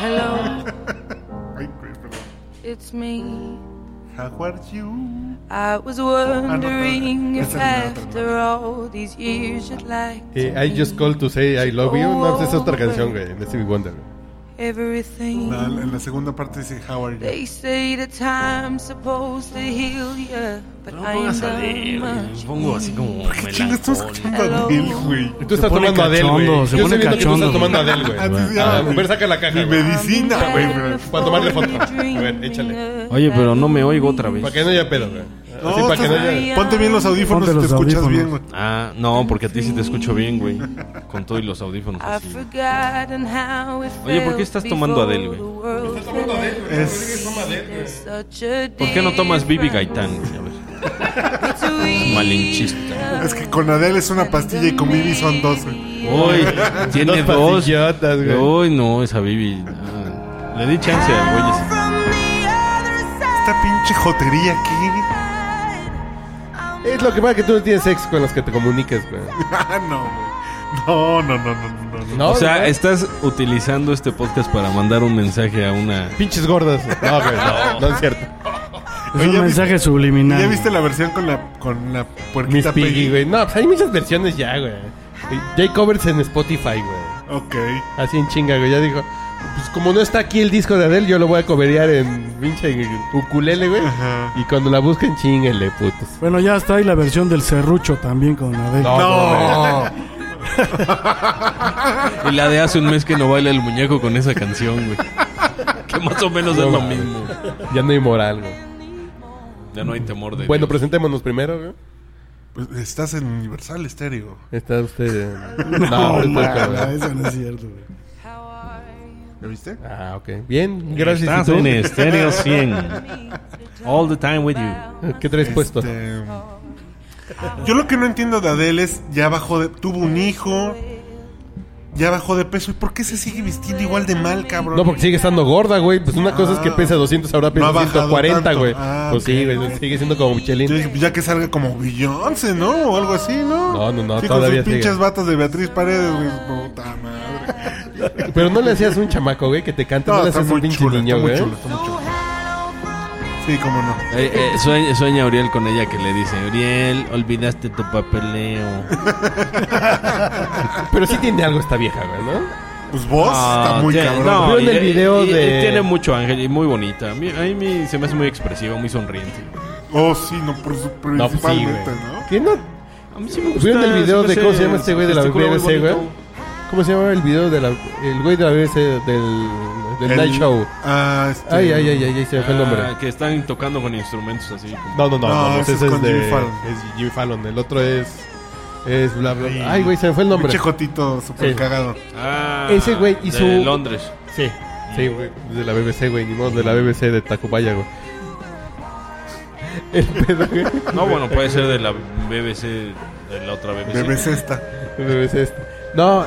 Hello, it's me. How are you? I was wondering if after all these years you'd like to Eh, I just called to say I love you. No, pues es otra canción, güey, Stevie Wonder. Everything. La- en la segunda parte dice How are you? They say the time's supposed to heal ya, but No pongas a Adele, güey. pongo así como ¿Qué chingas estás escuchando a. Adele, güey? Y tú estás pone tomando Adele, güey. se Yo pone estoy viendo que tú cachondo, estás tomando güey. Adele, güey. Ah, a ver, saca la caja, Mi güey. medicina, güey. pero- Para tomarle foto. A ver, échale. Oye, pero no me oigo otra vez. Para que no haya pedo, güey. Así No, para que no. Ponte bien los audífonos Ponte y te los escuchas audífonos. bien, güey. Ah, no, porque a ti sí te escucho bien, güey. Con todo y los audífonos así. Oye, ¿por qué estás tomando Adele, güey? Es- ¿Por qué no tomas Bibi Gaitán? güey? A ver. Malinchista. Es que con Adele es una pastilla y con Bibi son dos, güey. Uy, tiene Dos dos. pastillotas, güey. Uy, no, esa Bibi. ah, le di chance al güey. ese. Esta pinche jotería aquí. Es lo que pasa que tú no tienes sexo con los que te comuniques, güey. Ah, no, güey. No, no, no, no, no, no. No, O sea, güey. estás utilizando este podcast para mandar un mensaje a una. Pinches gordas. No, güey, no, no es cierto. Es Oye, un ¿ya mensaje viste- subliminal. ¿Ya viste la versión con la, con la Miss puerquita Piggy, Peggy? güey. No, pues hay muchas versiones ya, güey. Ya hay covers en Spotify, güey. Ok. Así en chinga, güey. Ya dijo, pues como no está aquí el disco de Adele, yo lo voy a coverear en pinche ukulele, güey. Ajá. Y cuando la busquen, chinguenle, putos. Bueno, ya está ahí la versión del serrucho también con Adele. No. Y la de hace un mes que no baila el muñeco con esa canción, güey. Que más o menos es lo mismo. Ya no hay moral, güey. Ya no hay temor de. Bueno, Dios. presentémonos primero, güey. Pues estás en Universal Estéreo. Está usted. No, ahorita man, está- eso no es cierto, güey. ¿Ya viste? Ah, ok. Bien, gracias. Estás en Estéreo 100. All the time with you. ¿Qué traes puesto? Este, Yo lo que no entiendo de Adele es, ya bajó de, tuvo un hijo, ya bajó de peso. ¿Y por qué se sigue vistiendo igual de mal, cabrón? No, porque sigue estando gorda, güey. Pues una cosa es que Ah. pesa 200, ahora No pesa bajado 140, tanto. güey. Ah, pues ok. sí, güey. Sigue siendo como Michelin. Ya que salga como Beyoncé, ¿no? O algo así, ¿no? No, no, no, Sí, todavía con sus sigue. pinches batas de Beatriz Paredes, güey. Puta madre. Pero no le hacías un chamaco, güey, que te cante. No, No, le hacías un pinche chulo, niño, güey. chulo, está muy chulo. Sí, cómo no. Eh, eh, sueña, sueña Uriel con ella que le dice: Uriel, olvidaste tu papeleo. Pero sí tiene algo esta vieja, güey, ¿no? Pues vos, está muy tiene- cabrón. no, ¿Vieron y- el video y- y de- Tiene mucho ángel y muy bonita. A mí, a mí se me hace muy expresiva, muy sonriente. Oh, sí, no, por su- No, pues sí, principalmente. ¿no? ¿Quién no? A mí sí me gusta. ¿Vieron el video de cómo se llama este güey de la BBC, güey? ¿Cómo se llama el video de la. El güey de la BBC del. del El- Night Show? Ah, este... Ay, ay, ay, ay, ay, se me fue el nombre. Ah, que están tocando con instrumentos así. como- No, no, no, No, no, ese ese es es con de. Jimmy Fallon. Es Jimmy Fallon. El otro es. Es bla, bla. Ay. Ay, güey, se me fue el nombre. Pinche jotito súper Sí. cagado. Ah, Ese güey hizo- De Londres. Sí, sí, güey. De la BBC, güey. Ni modo, de la BBC de Tacubaya, güey. El pedo, güey. No, bueno, puede ser de la BBC, de la otra BBC. Bebés esta. BBC este. No,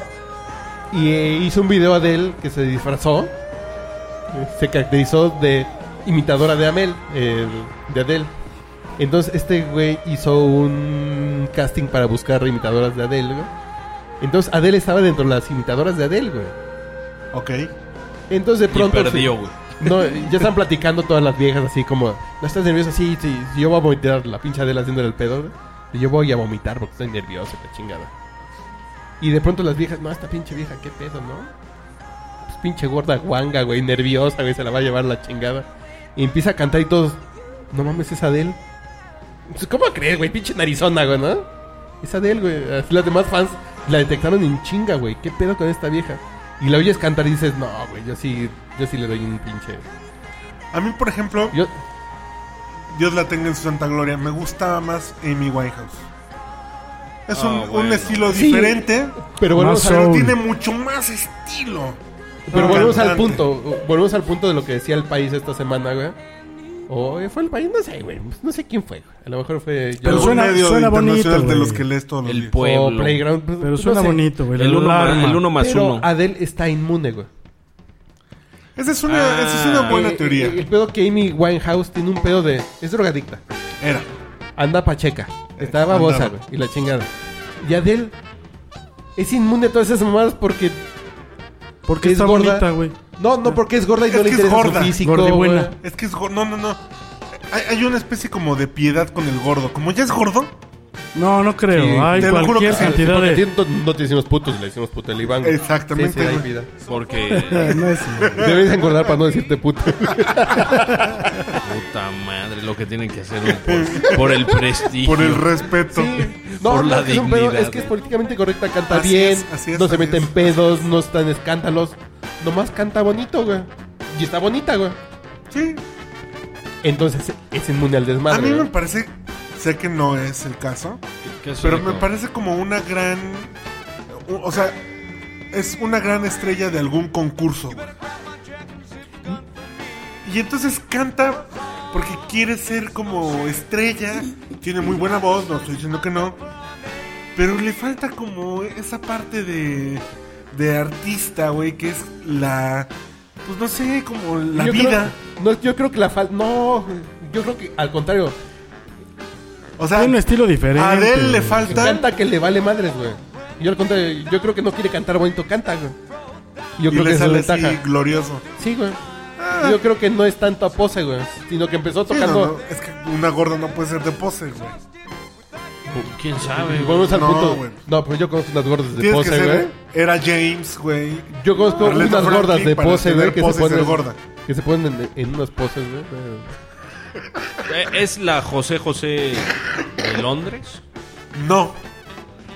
y eh, hizo un video de él que se disfrazó. eh, Se caracterizó de imitadora de Amel, eh, de Adele. Entonces este güey hizo un casting para buscar imitadoras de Adele, güey. Entonces Adele estaba dentro de las imitadoras de Adele, güey. Ok. Entonces de Y pronto... perdió, güey. No, ya están platicando todas las viejas así como, ¿no estás nerviosa? Sí, yo voy a vomitar la pinche Adela haciéndole el pedo. güey. Y yo voy a vomitar porque estoy nervioso, la chingada. Y de pronto las viejas, no, esta pinche vieja, qué pedo, ¿no? Pues pinche gorda guanga, güey, nerviosa, güey, se la va a llevar la chingada. Y empieza a cantar y todos, no mames, es Adele. Pues, ¿Cómo crees, güey? Pinche narizona, güey, ¿no? Es Adele, güey. Así Las demás fans la detectaron en chinga, güey. ¿Qué pedo con esta vieja? Y la oyes cantar y dices, no, güey, yo sí, yo sí le doy un pinche. A mí, por ejemplo, Yo, Dios la tenga en su santa gloria, me gustaba más Amy Winehouse. Es un, Ah, un bueno. estilo Sí. diferente, pero al, pero tiene mucho más estilo. pero volvemos al punto. Volvemos al punto de lo que decía el país esta semana, güey. O fue el país, no sé, güey. No sé quién fue. güey. A lo mejor fue. Pero Un suena- medio suena bonito, de los que lees todos los El días. pueblo. o Playground. pues, Pero no suena sé. bonito, güey. El uno, alarma. más, el uno más Pero uno. Adele está inmune, güey. Esa es una, esa es una Ah. buena Eh, teoría. eh, El pedo que Amy Winehouse tiene un pedo de. Es drogadicta. Era. Anda pacheca. Está babosa, Andaba. güey. Y la chingada. Y Adele es inmune a todas esas mamadas porque... Porque es está gorda. bonita, güey. No, no porque es gorda y Es no le que es interesa gorda. su físico, güey. Es que es gordo. No, no, no. Hay, hay una especie como de piedad con el gordo. Como ya es gordo, No, no creo. Sí, Hay te lo juro cualquier que sí. cantidad Porque a ti de... no, no te decimos putos, le decimos puto el Iván. güey. Exactamente, Sí, sí, hay güey. vida. Porque. No es... Debes engordar para no decirte puto. Puta madre, lo que tienen que hacer güey, por, por el prestigio. por el respeto. No, Por no, la es, que es un pedo, dignidad. es que es políticamente correcta, canta Así bien, es, así es, no se así mete en es. pedos, no está en escándalos, nomás canta bonito, güey. Y está bonita, güey. Sí. Entonces es inmune al A desmadre. mí me güey. parece. Sé que no es el caso. ¿Qué es Pero me parece como una gran. O sea, es una gran estrella de algún concurso. güey. Y entonces canta porque quiere ser como estrella. Tiene muy buena voz, no estoy diciendo que no. Pero le falta como esa parte de. de artista, güey, que es la. Pues no sé, como la Yo vida. Creo, no, yo creo que la falta. No, yo creo que al contrario. O sea, Tiene un estilo diferente. a Adele le falta. Canta que le vale madres, güey. Yo al contrario, yo creo que no quiere cantar bonito, canta, güey. Yo y creo que le es sale la así ventaja. glorioso. Sí, güey. Ah. Yo creo que no es tanto a pose, güey. Sino que empezó Sí, tocando. no, no, es que una gorda no puede ser de pose, güey. ¿Quién sabe? Volvemos al No, punto. güey. No, pero yo conozco unas gordas de Tienes que pose, ser. güey. Era James, güey. Yo conozco Arleta unas Franklin gordas de pose, güey, que se ponen. gorda. Que se ponen en, en unas poses, güey. Eh, ¿Es la José José de Londres? No.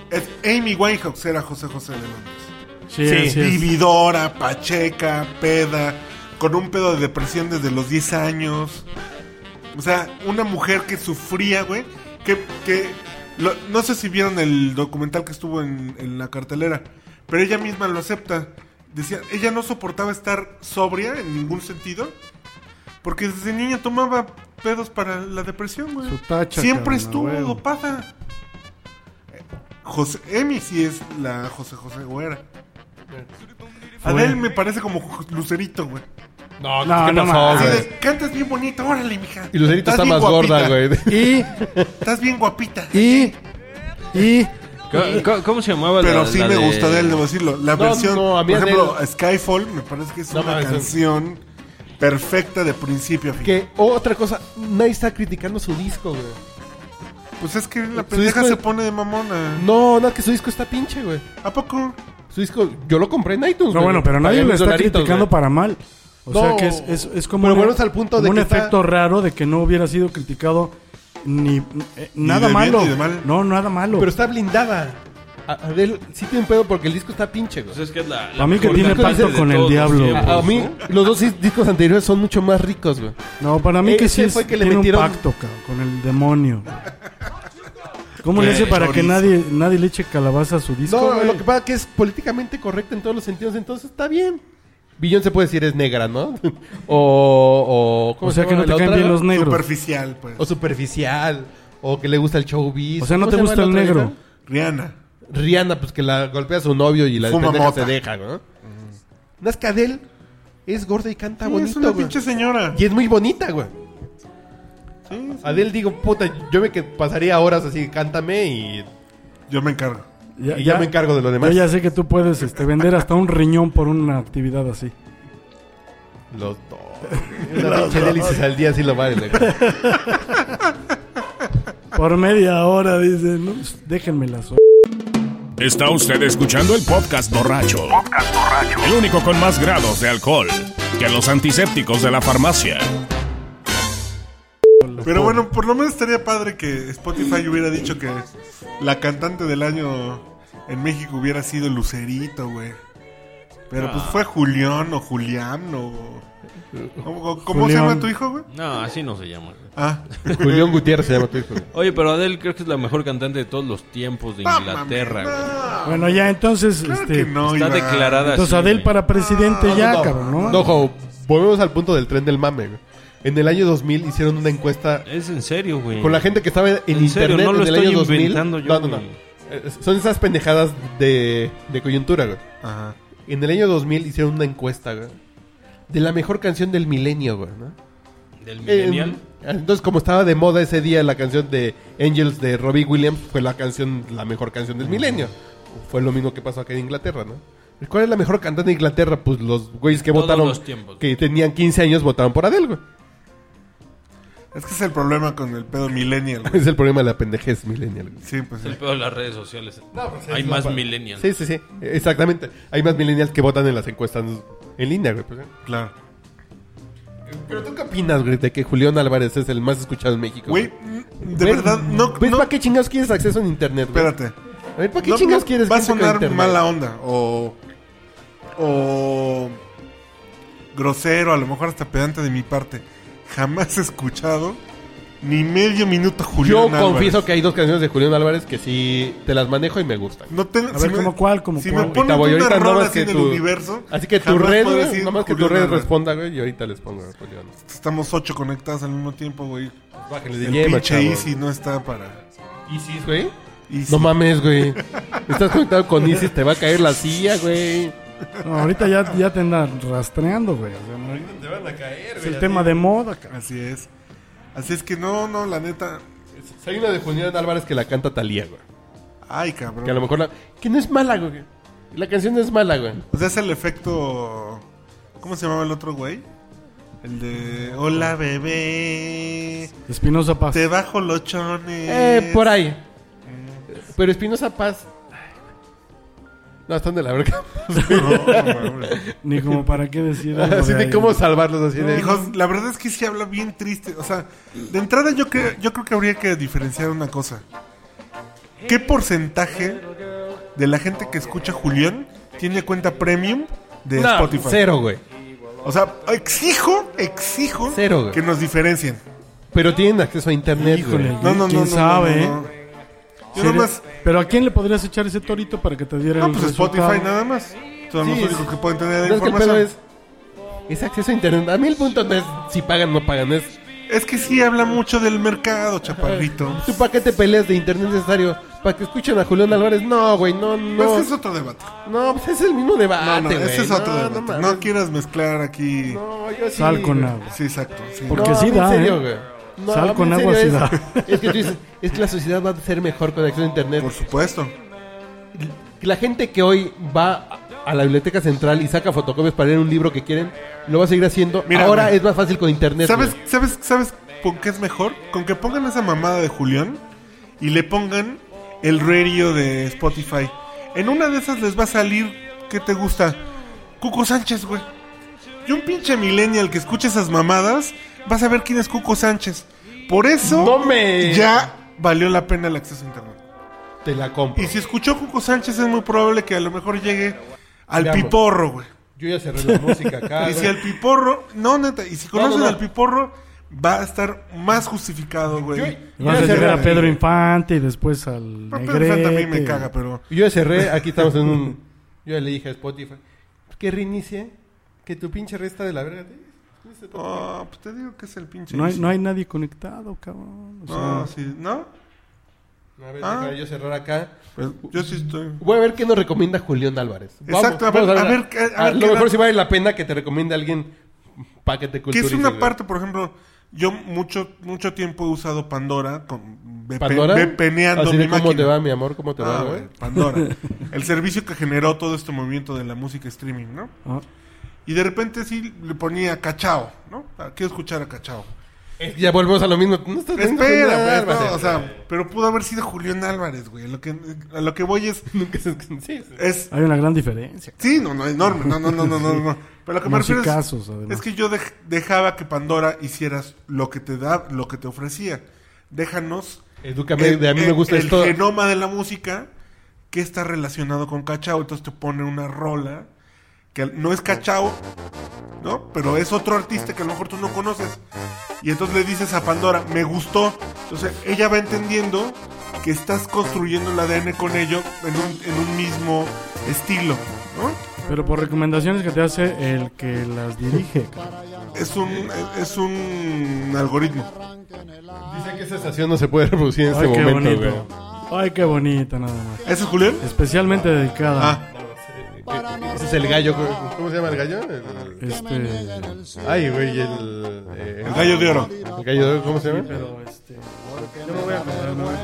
Es Amy Winehouse era José José de Londres. Sí, Sí, así es. Vividora, pacheca, peda, con un pedo de depresión desde los 10 años. O sea, una mujer que sufría, güey. Que, que lo- no sé si vieron el documental que estuvo en, en la cartelera, pero ella misma lo acepta. Decía, ella no soportaba estar sobria en ningún sentido, porque desde niña tomaba pedos para la depresión, güey. Su tacha, Siempre cabrón, estuvo a huevo. dopada. José, Emi sí es la José José Güera. Fue. Adele me parece como Lucerito, güey. No, No, ¿qué no pasó. Así güey? de, cantas bien bonito, órale, mija. Y Lucerito Estás está bien más gorda, güey. Y, Estás bien guapita. y, y... ¿Cómo, cómo- cómo se llamaba la Pero sí la me de- gusta de él, debo decirlo. La No, versión, no, a mí por ejemplo, Skyfall me parece que es No una mames, canción perfecta de principio a fin. Que otra cosa, nadie está criticando su disco, güey. Pues es que la Su pendeja disco se es- pone de mamona. No, no, que su disco está pinche, güey. ¿A poco? Su disco, yo lo compré en iTunes, No, güey. bueno, pero nadie Pagué lo mis está dolaritos, criticando güey. para mal. O No, sea que es, es, es como pero un, volvemos al punto como de un que está- efecto raro de que no hubiera sido criticado ni eh, nada de bien malo. ni de mal. No, nada malo. Pero está blindada. A- Adele sí tiene un pedo porque el disco está pinche, güey. Pues es que es la, la Para mí que tiene pacto con el los diablo. tiempos, A, a mí, ¿no? los dos discos anteriores son mucho más ricos, güey. no, para mí que sí es, fue que le tiene metieron- un pacto cabrón, con el demonio. ¿Cómo le hace para que nadie, nadie le eche calabaza a su disco? No, güey? lo que pasa es que es políticamente correcto en todos los sentidos, entonces está bien. Billón se puede decir es negra, ¿no? o, o, ¿cómo O se sea que no te caen bien los negros. Superficial, pues. O superficial. O que le gusta el showbiz. O sea, ¿no ¿Cómo te gusta el negro? Rihanna. Rihanna, pues que la golpea a su novio y la Fuma pendeja mota. se deja, ¿no? No es que Adele es gorda y canta Sí, bonito, es una güey. pinche señora. Y es muy bonita, güey. Sí, sí. Adele, digo, puta, yo me que pasaría horas así, cántame y, Yo me encargo. Ya, y ya, me encargo de lo yo demás. ya sé que tú puedes este, vender hasta un riñón por una actividad así. Los dos. Una pinche délices al día sí lo vale, güey. Por media hora, dice, no, pues, déjenme la so Está usted escuchando el podcast borracho. El único con más grados de alcohol que los antisépticos de la farmacia. Pero bueno, por lo menos estaría padre que Spotify hubiera dicho que la cantante del año en México hubiera sido Lucerito, güey. Pero pues fue Julián o Julián o... ¿Cómo, cómo se llama tu hijo, güey? No, así no se llama. Ah, Julián Gutiérrez se llama tu hijo. güey. Oye, pero Adele creo que es la mejor cantante de todos los tiempos de no Inglaterra. güey. no. Bueno, ya entonces, Claro este, que no, Está Iván. declarada entonces así, Adel güey. para presidente ya, cabrón, ¿no? No, jo, volvemos al punto del tren del mame, güey. En el año 2000 hicieron una encuesta Es en serio, güey. con la gente que estaba en, En serio, internet no lo en el estoy año 2000. inventando yo, no, no, no. güey. Eh, Son esas pendejadas de, de coyuntura, güey. Ajá. En el año 2000 hicieron una encuesta, güey. De la mejor canción del milenio, güey, ¿no? Del En- Millennial. Entonces, como estaba de moda ese día la canción de Angels de Robbie Williams, fue la canción, la mejor canción del milenio. Fue lo mismo que pasó acá en Inglaterra, ¿no? ¿Cuál es la mejor cantante de Inglaterra? Pues los güeyes que Todos votaron, los que tenían 15 años, votaron por Adele, güey. Es que es el problema con el pedo millennial. güey. Es el problema de la pendejez millennial. güey. Sí, pues Es el sí. peor de las redes sociales. pues, Hay más millennials. Sí, sí, sí. Exactamente. Hay más millennials que votan en las encuestas en línea, güey. pues, ¿eh? Claro. Pero tú qué opinas, güey, de que Julián Álvarez es el más escuchado en México? Güey, de ¿Ves- verdad, no. ¿Ves no para qué chingados quieres acceso en internet, güey? espérate. A ver, ¿para qué No, chingados no, quieres Va a sonar internet? mala onda. O. O. Grosero, a lo mejor hasta pedante de mi parte. Jamás he escuchado ni medio minuto Julián Yo Álvarez. confieso que hay dos canciones de Julián Álvarez que sí te las manejo y me gustan. No tengo, A ver, ¿cómo cuál? ¿Cómo si cuál? me ponen Ahorita una rola así del universo. Así que tu red, decir nomás que tu red Álvarez. responda, güey, y ahorita les pongo Julián. Estamos ocho conectados al mismo tiempo, güey. De El yema, pinche chavo. Easy no está para. Isis, güey. Easy. No mames, güey. Estás conectado con Isis, te va a caer la silla, güey. No, ahorita ya, ya te andan rastreando, güey. O sea, no- Te van a caer, es el tema de moda, cabrón. Así es. Así es que no, no, la neta. Hay una de Julián Álvarez que la canta Talía, güey. Ay, cabrón. Que a lo mejor la... Que no es mala, güey. La canción no es mala, güey. O sea, es el efecto. ¿Cómo se llamaba el otro güey? El de. Hola, bebé. Espinosa Paz. Te bajo los chones. Eh, por ahí. Pero Espinosa Paz... No, están de la verga. Ni como para qué decir algo Así de cómo salvarlos, así de... Hijos, la verdad es que sí habla bien triste. O sea, de entrada yo creo, yo creo que habría que diferenciar una cosa. ¿Qué porcentaje de la gente que escucha Julián tiene cuenta premium de No, Spotify? Cero, güey. O sea, exijo, exijo Cero, que nos diferencien. Pero tienen acceso a internet, Híjole, güey. No, no, ¿quién no, no, sabe? no, eh? no. Yo Sería- nomás, Pero ¿a quién le podrías echar ese torito para que te diera no, el pues resultado? Spotify nada más. Son los Sí, únicos que pueden tener la No, es que el información. pedo es... Es acceso a internet. A mí el punto no es si pagan o no pagan. Es... Es que sí habla mucho del mercado, chaparrito. ¿Tú para qué te peleas de internet necesario? ¿Para que escuchen a Julián Álvarez? No, güey, no, Pues no. es otro debate. No, pues es el mismo debate, No, no, güey. ese es otro no, debate. No, No, mames. quieras mezclar aquí. No, yo sí. Sal con güey. agua. Sí, exacto. sí. Porque No, sí en da, serio, ¿eh? güey. No, Sal con agua es, que tú dices, es que la sociedad va a ser mejor con acceso a internet. Por supuesto. La gente que hoy va a la biblioteca central y saca fotocopias para leer un libro que quieren, lo va a seguir haciendo. Mira, Ahora güey. es más fácil con internet. ¿Sabes, güey. sabes, ¿Sabes con qué es mejor? Con que pongan esa mamada de Julián y le pongan el radio de Spotify. En una de esas les va a salir, ¿qué te gusta? Cuco Sánchez, güey. Y un pinche millennial que escuche esas mamadas, vas a ver quién es Cuco Sánchez. Por eso No me- ya valió la pena el acceso a internet. Te la compro. Y si escuchó Cuco Sánchez es muy probable que a lo mejor llegue al Veamos. piporro, güey. Yo ya cerré la música acá. Y si al piporro, no neta, y si No, conocen no, no. al piporro, va a estar más justificado, güey. Vas a llegar a Pedro Infante y después al Pero Pedro Infante a mí me caga, pero. Yo ya cerré, aquí estamos en un... Yo ya le dije a Spotify que reinicie, que tu pinche resta de la verga. Oh, pues te digo que es el pinche. No hay, no hay nadie conectado, cabrón. O sea, No, sí, ¿no? A ver, Ah. yo cerrar acá. Pues yo sí estoy. Voy a ver qué nos recomienda Julián Álvarez. Exacto, a ver- a ver a ver a qué lo mejor si vale la pena que te recomiende alguien para que te Que es una parte, por ejemplo, yo mucho mucho tiempo he usado Pandora con VP ¿Pandora? VPNeando Así mi de cómo máquina. te va, mi amor, cómo te Ah, va, güey, güey. Pandora. el servicio que generó todo este movimiento de la música streaming, ¿no? ah, Y de repente sí le ponía Cachao, ¿no? Ah, Quiero escuchar a Cachao. Que Ya volvemos a lo mismo. No estás viendo Espera, Julián Álvarez. no, o sea, pero pudo haber sido Julián Álvarez, güey. Lo que, a lo que voy es, sí, sí. es hay una gran diferencia. Sí, no, no, enorme. No, no, no, no, no. no. Pero lo que me refiero es, Musicazos, además. es que yo dej- dejaba que Pandora hicieras lo que te da, lo que te ofrecía. Déjanos. Edúcame, de a mí me gusta el esto. genoma de la música que está relacionado con Cachao. Entonces te pone una rola que no es Cachao, ¿no? Pero es otro artista que a lo mejor tú no conoces. Y entonces le dices a Pandora, me gustó. Entonces ella va entendiendo que estás construyendo el ADN con ello en un, en un mismo estilo, ¿no? Pero por recomendaciones que te hace el que las dirige. Es un, es un algoritmo. Dice que esa estación no se puede reproducir en este Ay, qué momento, güey. bonito. Ay, qué bonita nada más. ¿Ese es Julián? Especialmente dedicada. Ah, Ese es el gallo. ¿Cómo se llama el gallo? El- Este. Ay, güey, el... eh, El gallo de oro. el gallo de oro, ¿cómo se llama? Pero este. Yo me voy a voy a acordar.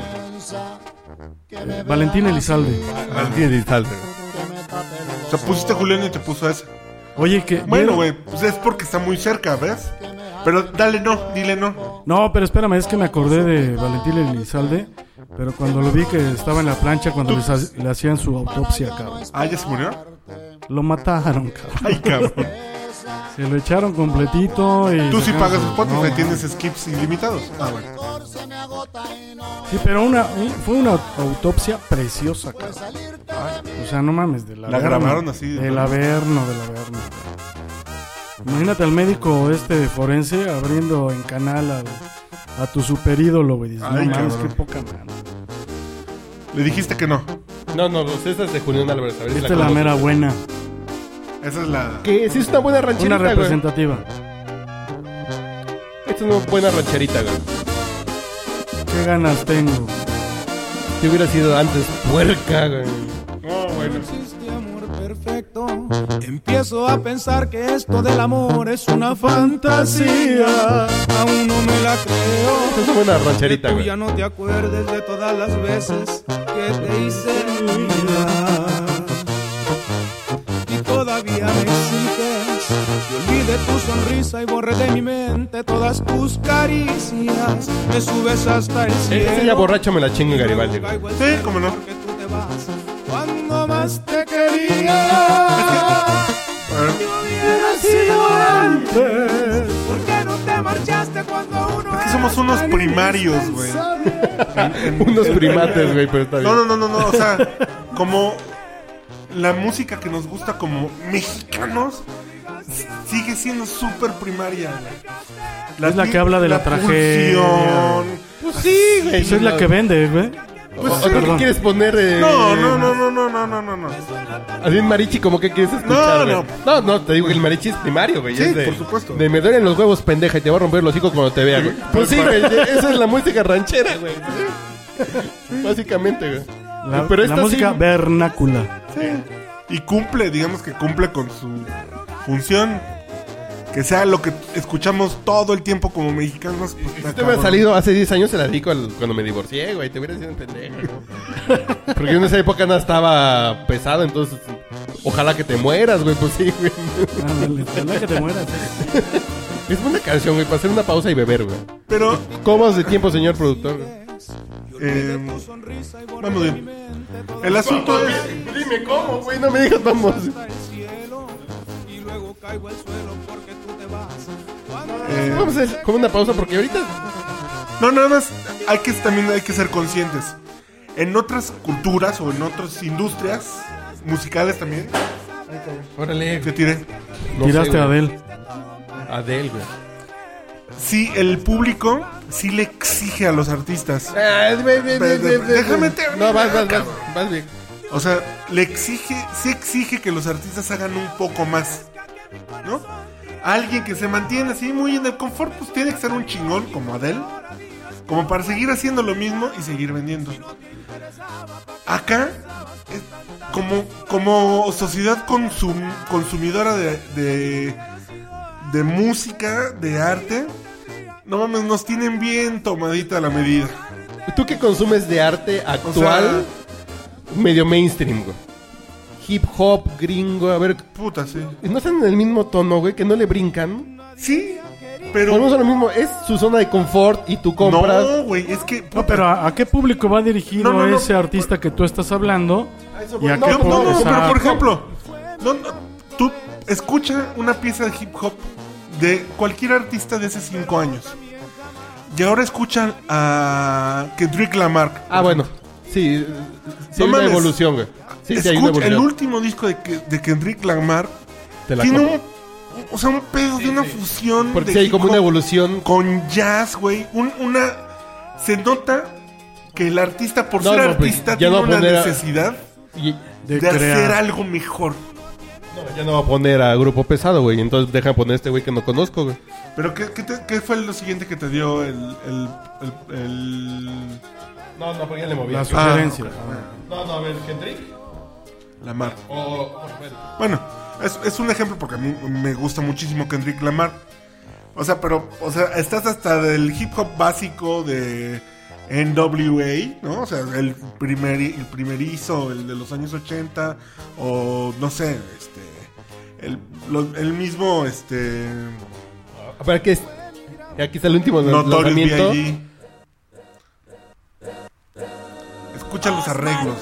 Eh, Valentín Elizalde. Valentín Elizalde. O sea, pusiste Julián y te puso ese. Oye, que. Bueno, güey, pues es porque está muy cerca, ¿ves? Pero dale no, dile no. No, pero espérame, es que me acordé de Valentín Elizalde. Pero cuando lo vi que estaba en la plancha, cuando les ha- le hacían su autopsia, cabrón. Ah, ¿ya se murió? Lo mataron, cabrón. Ay, cabrón. Se lo echaron completito y... Tú sí sacaron pagas Spotify, no, tienes skips ilimitados. Ah, bueno. Sí, pero una, un- fue una autopsia preciosa, cabrón. O sea, no mames, de la La grabaron así, Del ¿no? Averno, del Averno. Imagínate al médico este forense abriendo en canal a, a tu super ídolo, güey. Dices, Ay, no mames, cabrón. qué poca mano. Le dijiste que no. No, no, los estas de Julián Álvarez. A ver si Esta es la conoces. mera buena. Esa es la. Que sí es una buena rancherita, Una güey. representativa. Esta es una buena rancherita, güey. ¿Qué ganas tengo? Si hubiera sido antes puerca, güey. No, bueno. existe Empiezo a pensar que esto del amor es una fantasía. Aún no me la creo. Esta es una buena rancherita, güey. ya no te acuerdes de todas las veces que te hice mirar. Y todavía me exiges que olvide tu sonrisa y borre de mi mente todas tus caricias. Me subes hasta el cielo. Ese ya borracho me la chingo Garibaldi, Sí, cómo no. porque tú te vas Cuando más te quería. A ver. hubiera sido antes. ¿Por qué no te marchaste cuando uno Es que somos unos primarios, güey. Unos primates, güey, pero está bien. No, no, no, no, no. O sea, como la música que nos gusta como mexicanos sigue siendo súper primaria, güey. Es la que habla de la tragedia. pulsión. Pues sí, güey. Esa es la que vende, güey. Pues, Oh, ¿qué quieres poner? eh, No, no, no, no, no, no, no, no, no. Así en marichi, como que quieres escuchar, No, no. No, no, te digo que el marichi es primario, güey. Sí, es de, por supuesto. De me duelen los huevos, pendeja, y te voy a romper los hocico cuando te vea, güey. Pues sí, güey, esa es la música ranchera, güey. Básicamente, güey. La, Pero la esta música sí- vernácula. Y cumple, digamos que cumple con su función. Que sea lo que escuchamos todo el tiempo como mexicanos. Pues, Si te hubiera salido hace 10 años, se la al- cuando me divorcié, güey. Te hubiera sido un pendejo. güey. Porque en esa época no estaba pesado, entonces. Ojalá que te mueras, güey. Pues sí, güey. Ándale, ojalá que te mueras. Es buena canción, güey, para hacer una pausa y beber, güey. Pero, ¿Cómo vas de tiempo, señor productor? güey? eh, vamos bien. El asunto es. Dime cómo, güey, no me digas vamos. y luego caigo al suelo eh, Vamos a hacer como una pausa porque ahorita. No, nada más hay que también hay que ser conscientes. En otras culturas o en otras industrias musicales también. Órale. Que tire. No Tiraste sé, a güey. Adele. Adel, güey. Sí, el público sí le exige a los artistas. Ah, ve, ve, ve, ve, ve, Déjame terminar, No, vas, vas, vas. cabrón. Vas bien. O sea, le exige, sí exige que los artistas hagan un poco más. ¿No? Alguien que se mantiene así muy en el confort, pues tiene que ser un chingón como Adele. Como para seguir haciendo lo mismo y seguir vendiendo. Acá, como, como sociedad consum- consumidora de, de, de música, de arte, no mames, nos tienen bien tomadita la medida. ¿Tú qué consumes de arte actual? medio mainstream, güey. Hip hop, gringo, a ver. Puta, sí. ¿No están en el mismo tono, güey? Que no le brincan. Sí, pero... Volvemos a lo mismo. Es su zona de confort y tú compras. No, güey, es que... No, pero ¿a, a qué público va dirigido No, no, no. ese artista que tú estás hablando? ¿Y a No, qué no, no, pero por ejemplo, no, no, tú escucha una pieza de hip hop de cualquier artista de hace cinco años. Y ahora escuchan a Kendrick Lamar. Ah, bueno. Sí, sí No hay una evolución, güey. Sí, sí hay una Escucha- el evolución. último disco de, que- de Kendrick Lamar Te la tiene compro. un, o sea, un pedo de una fusión Porque de sí hay hip como una hop evolución. con jazz, güey. Un- una se nota que el artista por No, ser no, pues, artista ya tiene no va a una poner a- necesidad Y, de de hacer crear. algo mejor. no, ya no va a poner a grupo pesado, güey. Entonces deja poner a este güey que no conozco, güey. Pero ¿qué, qué, te- qué fue lo siguiente que te dio el... el, el- el- No, no, porque ya le moví. La Ah, sugerencia. ok. No, no, a ver, Kendrick. Lamar. Bueno, es, es un ejemplo porque a mí me gusta muchísimo Kendrick Lamar. O sea, pero, o sea, estás hasta del hip hop básico de NWA, ¿no? O sea, el, primer, el primerizo, el de los años 80, o no sé, este, el, lo- el mismo, este, A ver, ¿qué es? Aquí está el último Notorious lanzamiento. B.I.G. Escucha los arreglos.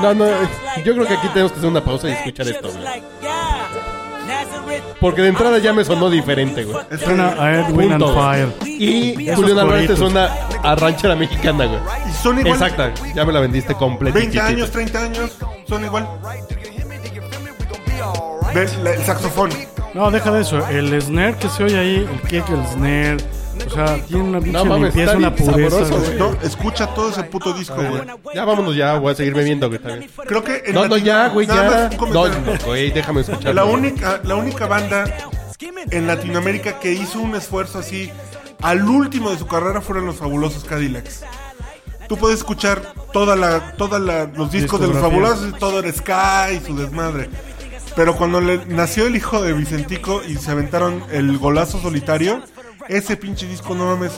No, no, yo creo que aquí tenemos que hacer una pausa y escuchar esto, güey. Porque de entrada ya me sonó diferente, güey. Suena a Ed, Wind and. Fire. Y Julián Álvarez te suena a ranchera mexicana, güey. Y son igual. Exacta, ya me la vendiste completa. 20 años, 30 años, son igual. ¿Ves? El saxofón. No, deja de eso. El snare que se oye ahí, el kick, el snare. O sea, tiene una pinche No mames, limpieza, una pureza. sabroso. No, escucha todo ese puto disco, güey. Ya vámonos ya, voy a seguir bebiendo, güey. Creo que en No, no, Latino- ya, güey, ya. No, güey, déjame escuchar. La única, la única banda en Latinoamérica que hizo un esfuerzo así al último de su carrera fueron los fabulosos Cadillacs. Tú puedes escuchar toda la, toda la, los discos de los fabulosos y todo el Sky y su desmadre. Pero cuando le nació el hijo de Vicentico y se aventaron el golazo solitario, ese pinche disco, no mames,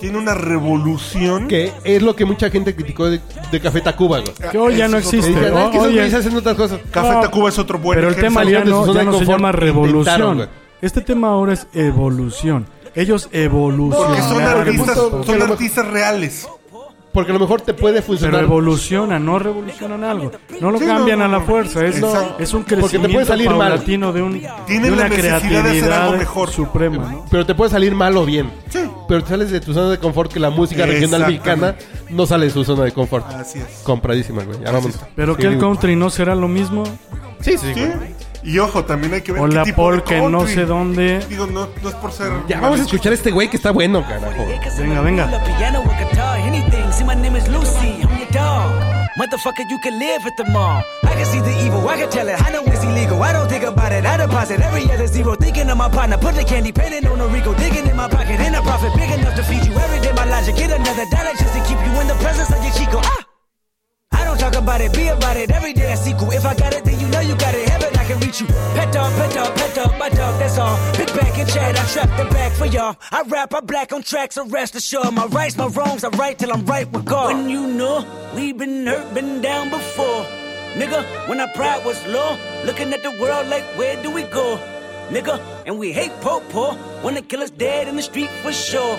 tiene una revolución. Que es lo que mucha gente criticó de, de Café Tacuba, güey. Que hoy ya no existe. Que "Ay, que esos Oye, güeyes hacen otras cosas. Café No, Tacuba es otro buen Pero el ejemplo. tema ya no, ya de no se llama revolución. Este tema ahora es evolución. Ellos evolucionan. Porque son son artistas reales. Porque a lo mejor te puede Pero funcionar. evolucionan, no revolucionan algo. No lo Sí, cambian no, a la fuerza. Es, es un Porque te crecimiento puede salir mal. de, un, de una la necesidad de hacer creatividad algo mejor. suprema. ¿no? Pero te puede salir mal o bien. Sí. Pero te sales de tu zona de confort que la música regional mexicana no sale de su zona de confort. Así es. Compradísima, güey. Ya vamos. Pero Sí, que el country no será lo mismo. Sí, sí, ¿Sí? Y ojo, también hay que ver O qué la tipo de polka en no sé dónde. Digo, no, no es por ser... Ya vamos a escuchar a este güey que está bueno, carajo. Venga, venga. Motherfucker, you can live at the mall. I can see the evil, I can tell it. I know it's illegal. I don't think about it. I deposit every other zero. Thinking of my partner. Put the candy painting on a Rico. Digging in my pocket. In a profit big enough to feed you every day. My logic. Get another dollar just to keep you in the presence of your Chico. Ah! I don't talk about it, be about it. Every day I sequel. If I got it, then you know you got it. Heaven, I can reach you. Pet dog, pet dog, pet dog, my dog, that's all. Big back and chat, I trap the back for y'all. I rap, I black on tracks, so rest assured. My rights, my wrongs, I right till I'm right with God. When you know we been hurt, been down before. Nigga, when our pride was low, looking at the world like, where do we go? Nigga, and we hate po po, wanna kill us dead in the street for sure.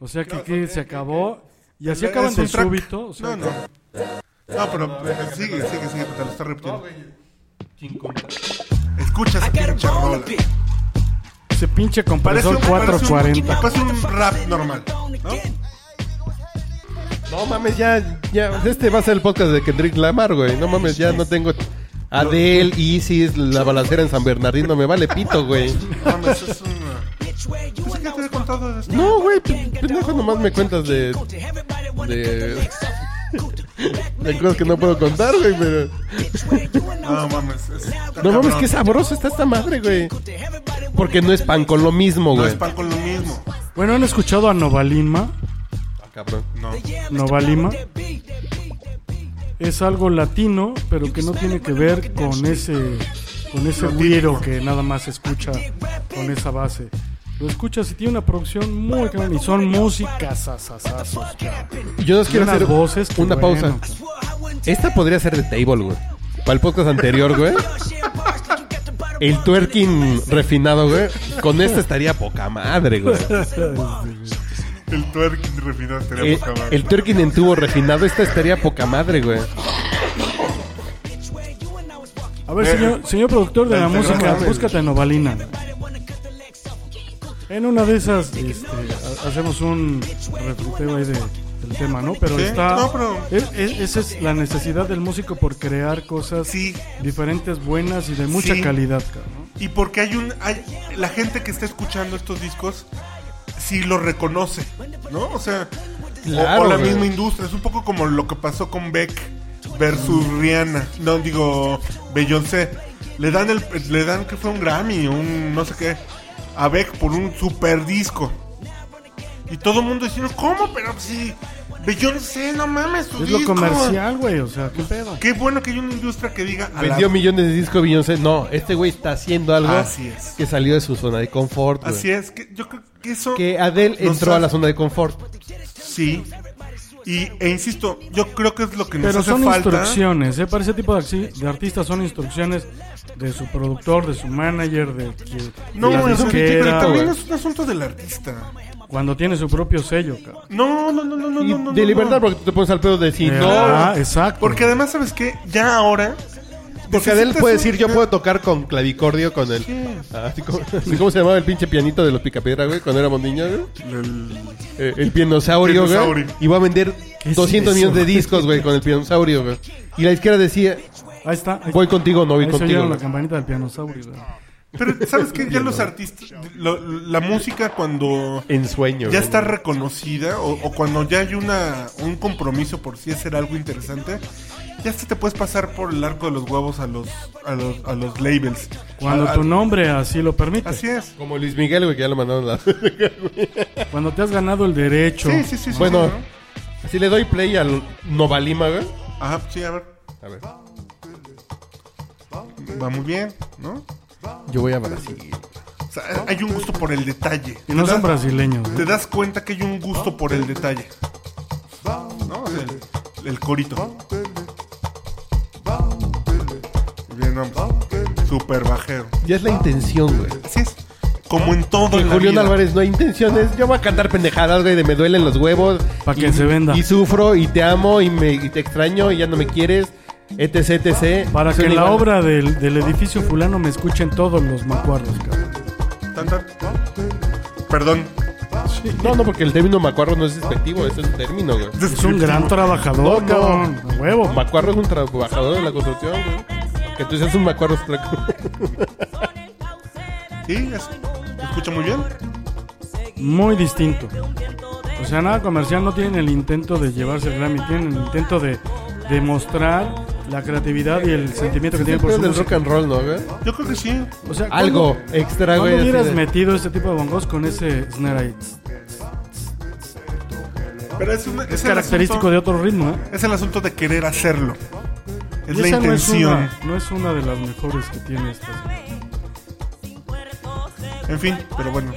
O sea que, que se acabó. Y así acaban un de track. súbito. o sea, No, no. No, pero sigue, sigue, sigue, te lo está repitiendo. Escucha esa pinche rola. Ese pinche Parece compresor un, parece, 440. un, parece un rap normal, ¿no? No mames, ya, ya. Este va a ser el podcast de Kendrick Lamar, güey. No mames, ya no tengo. Adele, Isis, la balacera en San Bernardino, me vale pito, güey. Mames, es una... Pensé que te había contado de esto. No, güey, pe- pendejo, nomás me cuentas de. de. de cosas que no puedo contar, güey, pero. No mames, es, No mames, qué sabroso está esta madre, güey. Porque no es pan con lo mismo, No güey. es pan con lo mismo. Bueno, ¿han escuchado a Novalima? Ah, cabrón. No. Novalima. Es algo latino, pero que no tiene que ver con ese con ese güiro que nada más escucha con esa base. Lo escuchas y tiene una producción muy grande y son músicas asasazos. Yo nos quiero hacer voces una bueno. pausa. Esta podría ser de table, güey. Para el podcast anterior, güey. El twerking refinado, güey. Con esta estaría poca madre, güey. El twerking refinado estaría El, poca madre. el twerking en tubo refinado, esta estaría poca madre, güey. A ver, Eh, señor, señor productor de la música, búscate a Novalina. En una de esas este, ha- hacemos un refriteo ahí de- del tema, ¿no? Pero Sí, está... no, pero- es- es- esa es la necesidad del músico por crear cosas Sí. diferentes, buenas y de mucha Sí. calidad, cabrón. Y porque hay un. Hay, la gente que está escuchando estos discos sí lo reconoce, ¿no? O sea, o- Claro, o, la güey. misma industria. Es un poco como lo que pasó con Beck versus Rihanna. No, digo, Beyoncé. Le dan, el, le dan que fue un Grammy, un no sé qué, a Beck por un super disco. Y todo el mundo diciendo, ¿cómo? Pero si Beyoncé, no mames, su Es lo disco". comercial, güey, o sea, qué pedo. Qué bueno que hay una industria que diga. a la- Vendió millones de discos Beyoncé. No, este güey está haciendo algo Así es. que salió de su zona de confort. güey. Así es, que yo creo eso. Que Adele entró a la zona de confort. Sí. Y, e insisto, yo creo que es lo que nos Pero hace son falta. instrucciones, ¿eh? Para ese tipo de, de artistas son instrucciones de su productor, de su manager, de, de- No, de la es un- disquera, pero también es un asunto del artista. Cuando tiene su propio sello, cabrón. No, no, no, no, no, no, no, de no. libertad, porque tú te pones al pedo de decir, Eh, no. ah, exacto. Porque además, ¿sabes qué? Ya ahora. Porque necesitas puede decir, yo puedo tocar con clavicordio, con el... Ah, ¿Cómo se llamaba el pinche pianito de los picapiedra, güey? Cuando éramos niños, güey. El- Eh, el pianosaurio, güey. Y va a vender es 200 eso? millones de discos, güey, con el pianosaurio, güey. Y la izquierda decía, Ahí está. ahí voy está. contigo, no voy Ahí contigo. la campanita del pianosaurio, güey. Pero, ¿sabes qué? Ya los artistas. lo- la música, cuando. En sueño, Ya güey. está reconocida o, o cuando ya hay una un compromiso por sí hacer algo interesante, ya hasta te puedes pasar por el arco de los huevos a los a los, a los labels. Cuando A- a- tu nombre así lo permite. Así es. Como Luis Miguel, güey, que ya lo mandaron a la... Cuando te has ganado el derecho. Sí, sí, sí. sí, Bueno, sí, así le doy play al Novalima, güey. Ajá, sí, a ver. A ver, Va muy bien, ¿no? Yo voy a Brasil. O sea, hay un gusto por el detalle. Y no son das- brasileños. ¿eh? Te das cuenta que hay un gusto por el detalle. ¿No? El, el corito. Bien, vamos. Super bajero. Ya es la intención, güey. Así es. Como en todo Que en la Julián vida. Álvarez no hay intenciones. Yo voy a cantar pendejadas, güey, de me duelen los huevos. Pa' que Y- se venda. Y sufro, y te amo, y, me, y te extraño, y ya no me quieres, etc, etc. Para que la obra del, del edificio fulano me escuchen todos los macuarros, cabrón. Tan, tan. Perdón. No, no, porque el término macuarro no es despectivo, ese es un término, güey. Es un gran trabajador, No, cabrón. Huevo. Macuarro es un trabajador de la construcción, güey. Que tú seas un macuarro. Sí, es- escucha muy bien. Muy distinto. O sea, nada comercial no tienen el intento de llevarse el Grammy, tienen el intento de demostrar la creatividad y el sentimiento que el por su del música. rock and roll, ¿no, güey? Yo creo que sí. O sea, Algo ¿cuándo- extra, güey. ¿Cuándo así hubieras de- metido este tipo de bongos con ese snare ahí? Pero es, una- Es es el característico asunto- de otro ritmo, ¿eh? Es el asunto de querer hacerlo. Es Y la esa no es, intención. una, no es una de las mejores que tiene esta. En fin, pero bueno.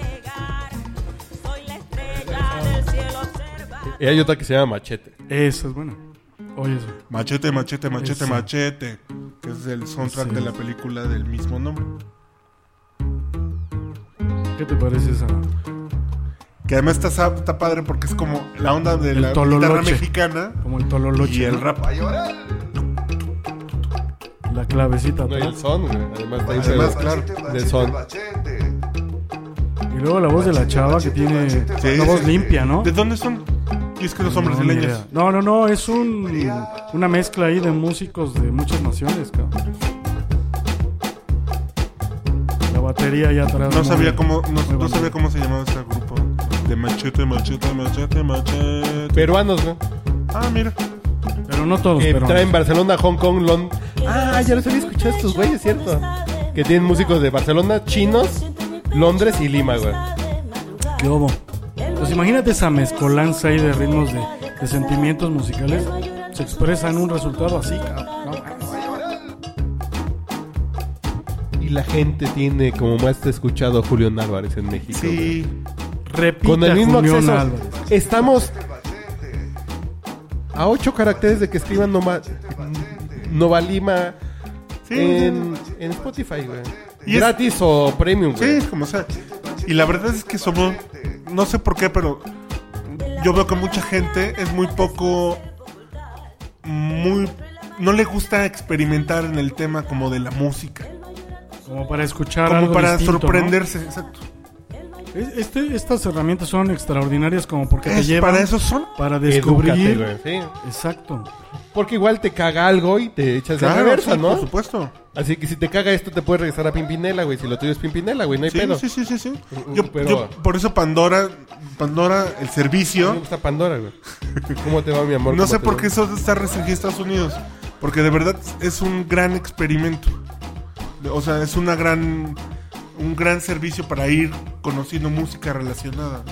Y hay otra que se llama Machete. Esa es buena. Oye, eso. Machete, machete, machete, Ese. machete. Que es el soundtrack de la película del mismo nombre. ¿Qué te parece esa? Que además está, está padre porque es como la onda de El la tololoche. guitarra mexicana Como el tololoche. y el ¿no? rap. La clavecita. No, y el son, güey. Además, está ahí Además, claro. Del son. Y luego la voz de la chava que tiene Sí, una voz sí. limpia, ¿no? ¿De dónde son? Y es que no son No, brasileños. No, no, no, es un, una mezcla ahí de músicos de muchas naciones, cabrón. La batería ahí atrás. No muy- sabía cómo, no, no sabía cómo se llamaba ese grupo. De machete, machete, machete, machete. Peruanos, güey. Ah, mira. Pero no todos, Que traen Barcelona, Hong Kong, Londres. Ah, ya los había escuchado estos güeyes, ¿cierto? Que tienen músicos de Barcelona, chinos, Londres y Lima, güey. ¿Qué hubo? Pues imagínate esa mezcolanza ahí de ritmos de, de sentimientos musicales. Se expresa en un resultado así. ¿no? Y la gente tiene como más escuchado a Julián Álvarez en México. Sí. Repite Con el mismo Julián acceso. Álvarez. Estamos a ocho caracteres de que escriban Noma, Nova Lima Sí, en, en Spotify, güey. Y es- Gratis o premium, Sí, güey. es como sea. Y la verdad es que somos, no sé por qué, pero yo veo que mucha gente es muy poco, muy no le gusta experimentar en el tema como de la música. Como para escuchar Como algo para distinto, ¿no? sorprenderse, exacto. Es- Este, estas herramientas son extraordinarias como porque te Es- llevan para eso son. para Edúcate, descubrir. güey, sí. Exacto. Porque igual te caga algo y te echas de Claro, reversa, sí, ¿no? por supuesto. Así que si te caga esto, te puedes regresar a Pimpinela, güey. Si lo tuyo es Pimpinela, güey, no hay Sí, pedo. sí, sí, sí, sí. Uh, Yo, pero- yo- por eso Pandora, Pandora, el A mí servicio. me gusta Pandora, güey. ¿Cómo te va, mi amor? No ¿Cómo sé te por va? qué eso está restringido a Estados Unidos. Porque de verdad es un gran experimento. O sea, es una gran un gran servicio para ir conociendo música relacionada.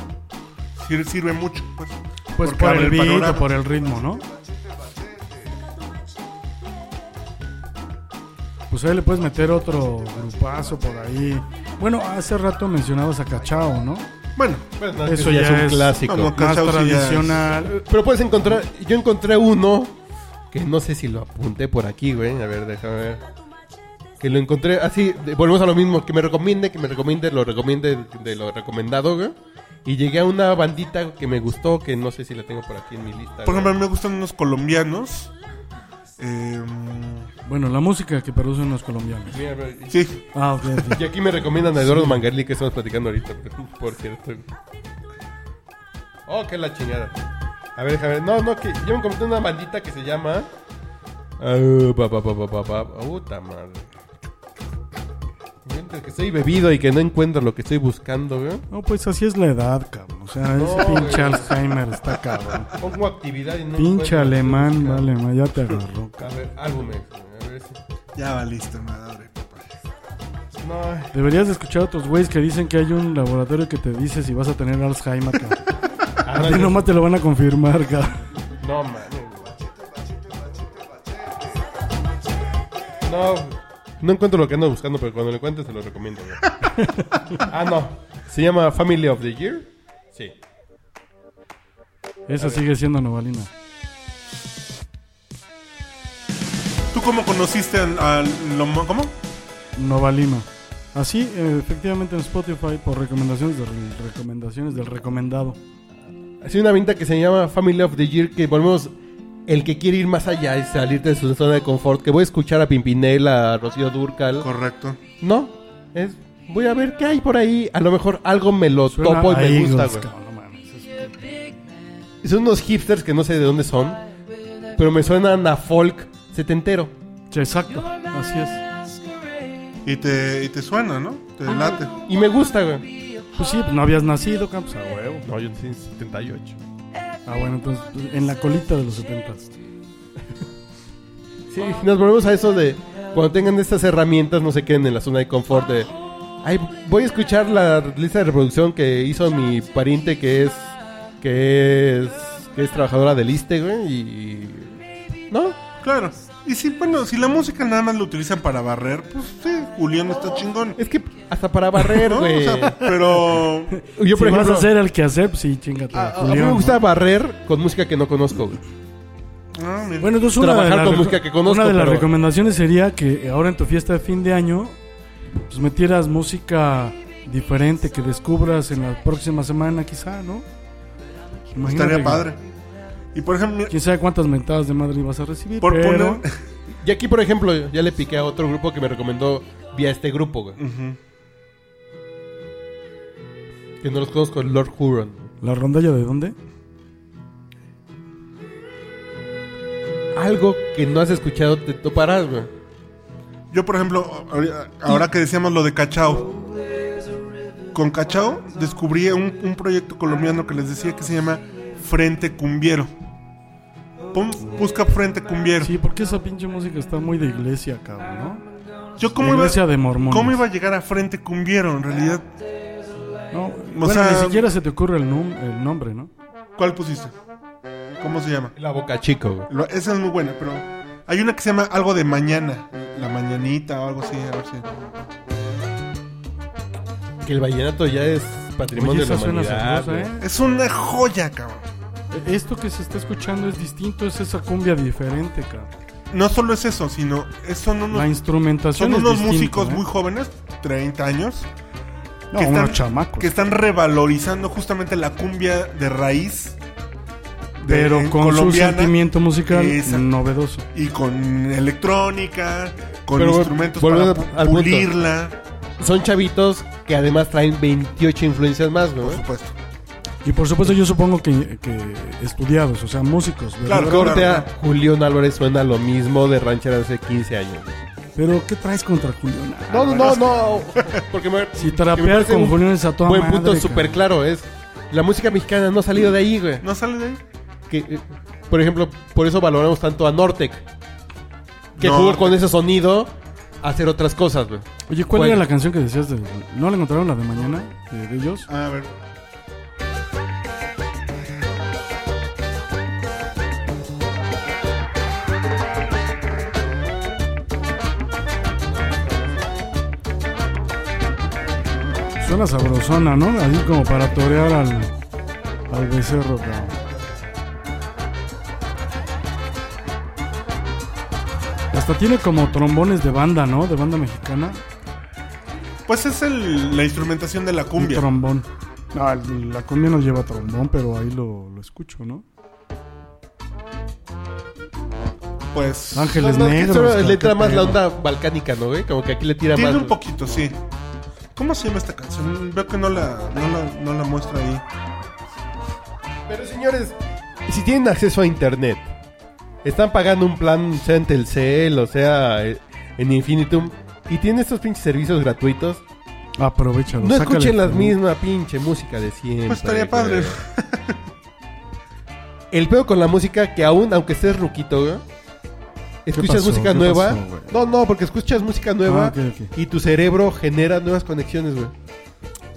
Sir- Sirve mucho, pues. Pues Porque por abre el beat panorama. o por el ritmo, ¿no? Pues ahí le puedes meter otro grupazo por ahí. Bueno, hace rato mencionabas a Cachao, ¿no? Bueno, Pues no, Eso ya es un es- clásico. Vamos, Más ya es- tradicional. Pero puedes encontrar. Yo encontré uno que no sé si lo apunté por aquí, güey. A ver, déjame ver. Que lo encontré así. de- volvemos a lo mismo. Que me recomiende, que me recomiende, lo recomiende de lo recomendado, güey. Y llegué a una bandita que me gustó, que no sé si la tengo por aquí en mi lista. por ejemplo, a mí me gustan unos colombianos. Eh, Bueno, la música que producen los colombianos. Mira, sí, Ah, ok, ok. Y aquí me recomiendan a Eduardo Mangarli que estamos platicando ahorita, por cierto. Oh, que la chingada. A ver, déjame ver. No, no, que yo me encontré una bandita que se llama. Ah, pa, pa, pa, pa, pa, pa. Puta madre. Mientras que estoy bebido y que no encuentro lo que estoy buscando, güey. No, pues así es la edad, cabrón. O sea, No, pinche güey. Alzheimer está cabrón. Pongo actividad y no Pinche que alemán, vale, ma, ya te agarró. A ver, álbumes. A ver si. ya valiste madre, papá. No, Deberías de escuchar a otros güeyes que dicen que hay un laboratorio que te dice si vas a tener Alzheimer, cabrón. A no, ti no, nomás te lo van a confirmar, cabrón. No, mames. No, no encuentro lo que ando buscando, pero cuando lo encuentre se lo recomiendo. güey. ah, no. Se llama Family of the Year. Sí. Esa sigue siendo Novalina. ¿Tú cómo conociste al, al Lomo- ¿Cómo? Novalima. Así, eh, efectivamente en Spotify por recomendaciones del, recomendaciones del recomendado. Así una vinta que se llama Family of the Year, que volvemos... El que quiere ir más allá y salirte de su zona de confort, que voy a escuchar a Pimpinela, a Rocío Durcal. Correcto. No, es... Voy a ver qué hay por ahí. A lo mejor algo me lo Suena topo y a me gusta, güey. Son unos hipsters que no sé de dónde son, pero me suenan a folk setentero. Sí, exacto, así es. Y te, y te suena, ¿no? Te late. Y me gusta, güey. Pues sí, pues no habías nacido, cabrón, pues a huevo. No, yo nací en 78. Ah, bueno, entonces en la colita de los 70. Sí, nos volvemos a eso de cuando tengan estas herramientas no se queden en la zona de confort de... Ay, voy a escuchar la lista de reproducción que hizo mi pariente que es... Que es... Que es trabajadora del ISTE, güey, y... ¿No? Claro. Y si, bueno, si la música nada más la utilizan para barrer, pues sí, Julián está chingón. Es que hasta para barrer, ¿no? güey. O sea, pero... Yo, por si vas ejemplo, a hacer el que hacer, pues sí, chingate. a, a mí Julián, me ¿no? gusta barrer con música que no conozco, güey. Ah, mira. Bueno, entonces una Trabajar de las con reco- música que conozco, Una de las pero- recomendaciones sería que ahora en tu fiesta de fin de año, pues metieras música diferente que descubras en la próxima semana, quizá, ¿no? Imagínate estaría que- padre. Y por ejemplo, Quién sabe cuántas mentadas de madre vas a recibir. por pero... poner... Y aquí, por ejemplo, ya le piqué a otro grupo que me recomendó vía este grupo, güey. Ujú. Que no los conozco, Lord Huron. ¿La rondalla de dónde? Algo que no has escuchado te toparás, güey. Yo, por ejemplo, ahora- ahora que decíamos lo de Cachao, con Cachao descubrí un, un proyecto colombiano que les decía que se llama Frente Cumbiero. Pon- busca Frente Cumbiero. Sí, porque esa pinche música está muy de iglesia, cabrón, ¿no? Yo, De ¿cómo iba, iglesia de mormones. ¿cómo iba a llegar a Frente Cumbiero? En realidad, No, bueno, sea- ni siquiera se te ocurre el, num- el nombre, ¿no? ¿cuál pusiste? ¿Cómo se llama? La boca chico, güey. Lo- esa es muy buena, pero hay una que se llama algo de mañana. La mañanita o algo así, a ver si. Que el vallenato ya es patrimonio Oye, de la humanidad. ¿eh? Es una joya, cabrón. Esto que se está escuchando es distinto, es esa cumbia diferente, cabrón. No solo es eso, sino son La unos, instrumentación son es unos músicos ¿eh? muy jóvenes, 30 años, No, que unos están- chamacos. que están revalorizando justamente la cumbia de raíz Pero con su sentimiento musical novedoso. y con electrónica, con Pero instrumentos para al punto. pulirla, Son chavitos que además traen 28 influencias más, ¿no? por supuesto. Y por supuesto yo supongo que, que estudiados, o sea, músicos. ¿verdad? Claro, Corte claro. a Julián Álvarez suena lo mismo de ranchera hace 15 años. Pero ¿qué traes contra Julián? No, no, no, no. Porque me, Si trapear con Julián es a toda Buen madre, punto súper claro es. La música mexicana no ha salido de ahí, güey. ¿No sale de ahí? Que, eh, por ejemplo, por eso valoramos tanto a Nortec. Que No. jugó con ese sonido a hacer otras cosas, güey. Oye, ¿cuál ¿Cuál? era la canción que decías de... ¿No la encontraron la de mañana de, de ellos? A ver. Suena sabrosona, ¿no? Así como para torear al, al becerro, cabrón. Hasta tiene como trombones de banda, ¿no? De banda mexicana. Pues es el- la instrumentación de la Un cumbia. trombón. No, el- la cumbia no lleva trombón, pero ahí lo, lo escucho, ¿no? Pues Ángeles No, no, negros. solo cabrón, le entra qué más la onda balcánica, ¿no, güey? Como que aquí le tira tiene más. un poquito, sí. ¿Cómo se llama esta canción? Veo que no la, no la, no la muestra ahí. Pero señores, si tienen acceso a internet, están pagando un plan, sea en Telcel o sea eh, en Infinitum, y tienen estos pinches servicios gratuitos, Aprovechalo. no sácale escuchen la misma pinche música de siempre. Pues estaría padre. El peor con la música, que aún, aunque estés ruquito, güey, escuchas pasó? música ¿Qué nueva. pasó, no, no, porque escuchas música nueva Ah, y tu cerebro genera nuevas conexiones, güey.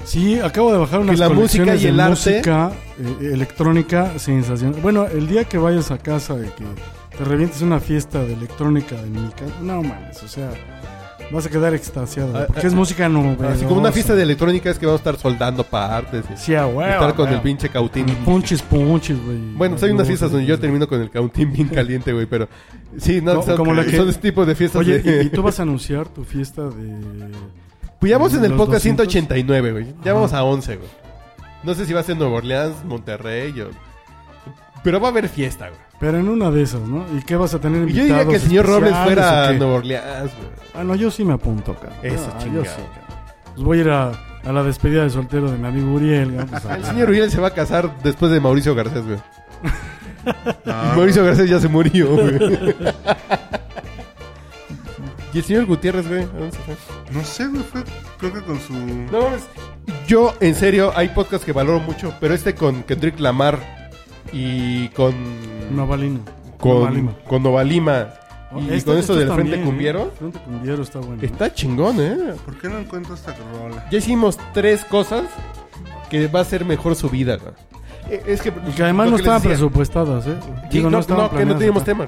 Sí, acabo de bajar unas la música y el de arte- música eh, electrónica sensacional. Bueno, el día que vayas a casa de que te revientes una fiesta de electrónica en mi casa, no mames, o sea, vas a quedar extasiado, Ah, porque ah, es música novedosa. Así como una fiesta de electrónica es que vamos a estar soldando partes. y Sí, a huevo, estar con el pinche cautín. Punches, punches, güey. Bueno, pues hay unas No, fiestas donde yo termino con el cautín bien caliente, güey, pero sí, no, Co- son, como la que- son este tipo de fiestas Oye, de... ¿y, y tú vas a anunciar tu fiesta de... Pues ya vamos en el podcast 200? 189, güey. Ya Ajá. vamos a 11, güey. No sé si va a ser Nueva Orleans, Monterrey o... Pero va a haber fiesta, güey. Pero en una de esas, ¿no? ¿Y qué vas a tener Y yo invitados diría que el señor Robles fuera a? Nueva Orleans, güey. Ah, no, yo sí me apunto, cabrón. Eso, Ah, yo chingado. sí, cabrón. Pues voy a ir a, a la despedida de soltero de mi amigo Uriel. ¿no? Pues, El señor Uriel se va a casar después de Mauricio Garcés, güey. Mauricio Garcés ya se murió, güey. y el señor Gutiérrez, güey. ¿a dónde se fue? No sé, güey, fue creo que con su... No. Yo, en serio, hay podcasts que valoro mucho, pero este con Kendrick Lamar y con. Novalino. con, Novalima. con Novalima Oh, y este- con eso del Frente también, Cumbiero. ¿eh? Frente Cumbiero está bueno. Está chingón, ¿eh? ¿Por qué no encuentro esta rola? Ya hicimos tres cosas que va a ser mejor su vida, güey. Eh, Es que, Y que además lo no que estaban presupuestadas, ¿eh? Sí, Digo, no, no, que no teníamos acá. tema.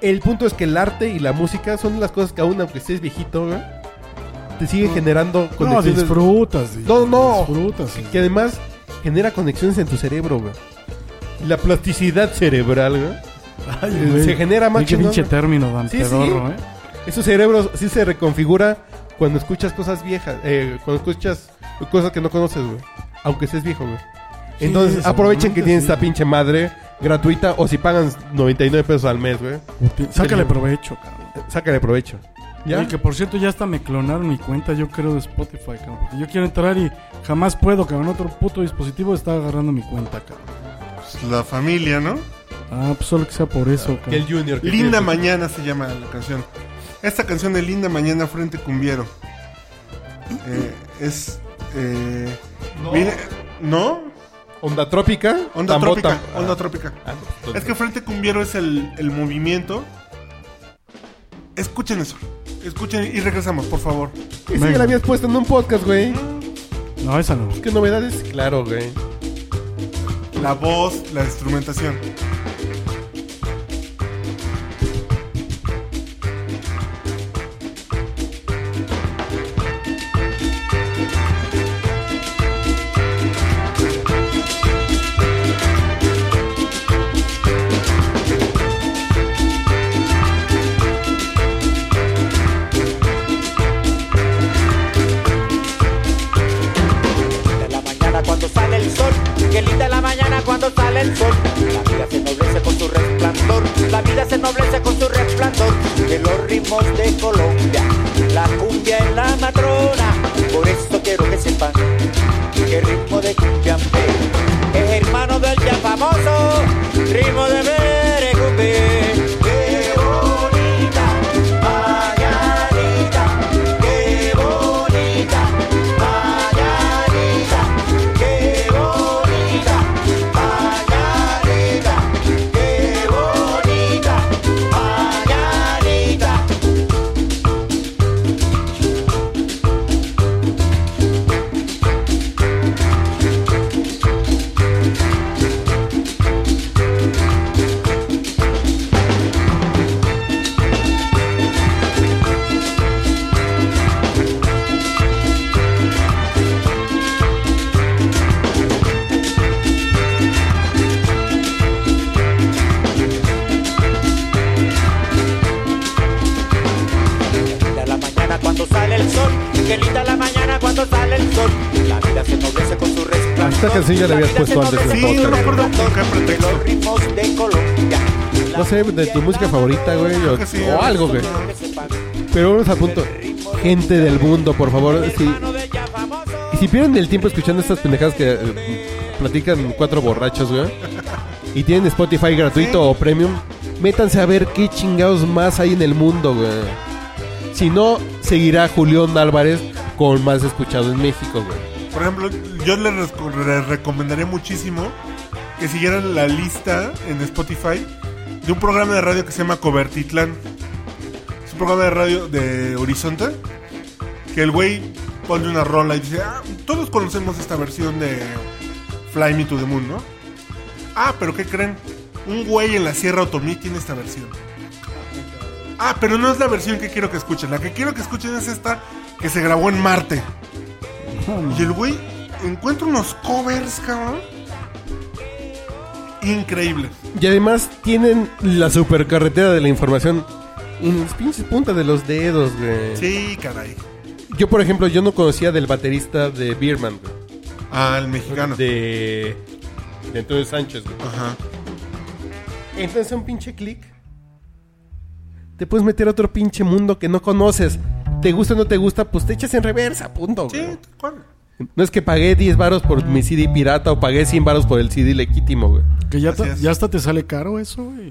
El punto es que el arte y la música son las cosas que aún, aunque estés viejito, güey, te sigue generando No, conexiones. disfrutas. No, no. Disfrutas. que además genera conexiones en tu cerebro, güey. La plasticidad cerebral, güey. Ay, eh, güey. se genera más Qué pinche término tan Sí, ¿eh? Esos cerebros sí se reconfigura cuando escuchas cosas viejas, eh, cuando escuchas cosas que no conoces, güey. Aunque estés viejo, güey. Sí, Entonces aprovechen que tienen sí. esta pinche madre gratuita o si pagan 99 pesos al mes, güey. Uti- Sácale provecho, cabrón. Sácale provecho. ¿Ya? Oye, que por cierto ya hasta me clonaron mi cuenta, yo creo, de Spotify, cabrón. Porque yo quiero entrar y jamás puedo, cabrón. Otro puto dispositivo está agarrando mi cuenta, cabrón. Pues, la familia, ¿no? Ah, pues solo que sea por eso, Que el cabrón. Junior. que Linda tiene- Mañana se llama la canción. Esta canción de Linda Mañana Frente Cumbiero. Eh, es... Eh, No. ¿No? Onda trópica. Onda Tambo- Trópica. tam- Onda ah, Trópica. ah, Es que Frente Cumbiero es el, el movimiento. Escuchen eso. Escuchen y regresamos, por favor. Esa ya Venga. la habías puesto en un podcast, güey. No, esa no. ¿Qué novedades? Claro, güey. La voz, la instrumentación. La habías puesto antes en el Sí, no qué pretexto. sé, de tu música favorita, güey, o, que sí, o algo, güey. Pero vamos a punto. Gente del mundo, por favor, si, y si pierden el tiempo escuchando estas pendejadas que eh, platican cuatro borrachos, güey, y tienen Spotify gratuito o premium, métanse a ver qué chingados más hay en el mundo, güey. Si no, seguirá Julián Álvarez con más escuchado en México, güey. Por ejemplo, yo les les recomendaría muchísimo que siguieran la lista en Spotify de un programa de radio que se llama Cobertitlán. Es un programa de radio de Horizonte que el güey pone una rola y dice, ah, todos conocemos esta versión de Fly Me to the Moon, ¿no? Ah, pero ¿qué creen? Un güey en la Sierra Otomí tiene esta versión. Ah, pero no es la versión que quiero que escuchen. La que quiero que escuchen es esta que se grabó en Marte. Y el güey encuentra unos covers, cabrón. Increíbles. Y además tienen la supercarretera de la información en las pinches puntas de los dedos, güey. Sí, caray. Yo, por ejemplo, yo no conocía del baterista de Beerman, güey. Ah, el mexicano. De, de Antonio Sánchez, güey. Ajá. Entonces, un pinche clic. Te puedes meter a otro pinche mundo que no conoces. Te gusta o no te gusta, pues te echas en reversa, punto. Sí, güey. ¿cuál? No es que pagué 10 varos por mi CD pirata o pagué 100 varos por el CD legítimo, güey. Que ya, ta- ya hasta te sale caro eso, güey.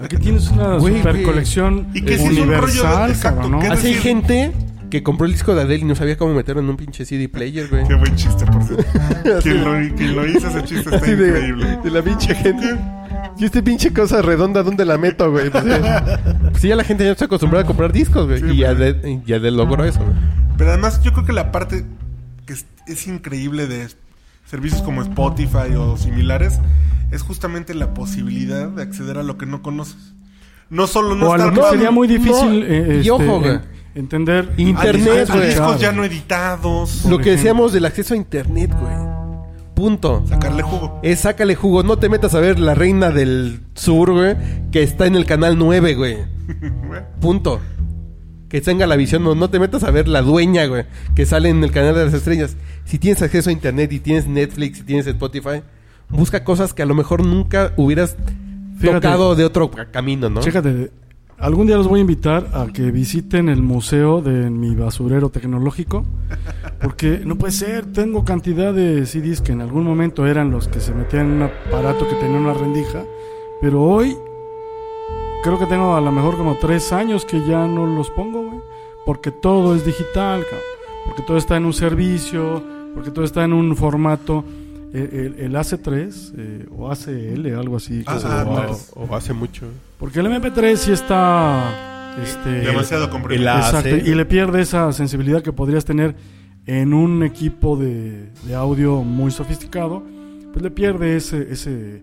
Aquí tienes una Güey, super güey. colección Y que sí es un rollo de- universal, exacto, cabrón, ¿no? que- Es Así hay gente que compró el disco de Adele y no sabía cómo meterlo en un pinche CD player, güey. Qué buen chiste, por cierto. quien, lo, quien lo hizo ese chiste está Así de, increíble. de la pinche gente. Y este pinche cosa redonda, ¿dónde la meto, güey? Pues, eh, pues sí, ya la gente ya está acostumbrada a comprar discos, güey. Sí, y, güey. Adele, y Adele logró eso, güey. Pero además, yo creo que la parte que es, es increíble de servicios como Spotify o similares es justamente la posibilidad de acceder a lo que no conoces. No solo no o a lo estar que sería muy difícil no, eh, y este, ojo, güey. en- entender Internet, a, a güey. discos ya no editados. Lo que ejemplo. decíamos del acceso a internet, güey. Punto. Sacarle jugo. Es sácale jugo. No te metas a ver La Reina del Sur, güey. Que está en el canal 9, güey. Punto. Que tenga la visión. No, no te metas a ver La Dueña, güey. Que sale en el canal de las estrellas. Si tienes acceso a internet y tienes Netflix y tienes Spotify, busca cosas que a lo mejor nunca hubieras Fíjate. tocado de otro ca- camino, ¿no? Chécate, algún día los voy a invitar a que visiten el museo de mi basurero tecnológico. Porque no puede ser, tengo cantidad de CDs que en algún momento eran los que se metían en un aparato que tenía una rendija. Pero hoy creo que tengo a lo mejor como tres años que ya no los pongo, güey. Porque todo es digital, porque todo está en un servicio, porque todo está en un formato. Eh, El, el AC3 eh, o ACL, algo así. Ah, ah, llama. claro. o, hace mucho. Porque el MP3 sí está este, Demasiado comprimido. exacto, AC. y le pierde esa sensibilidad que podrías tener en un equipo de, de audio muy sofisticado. Pues le pierde ese, ese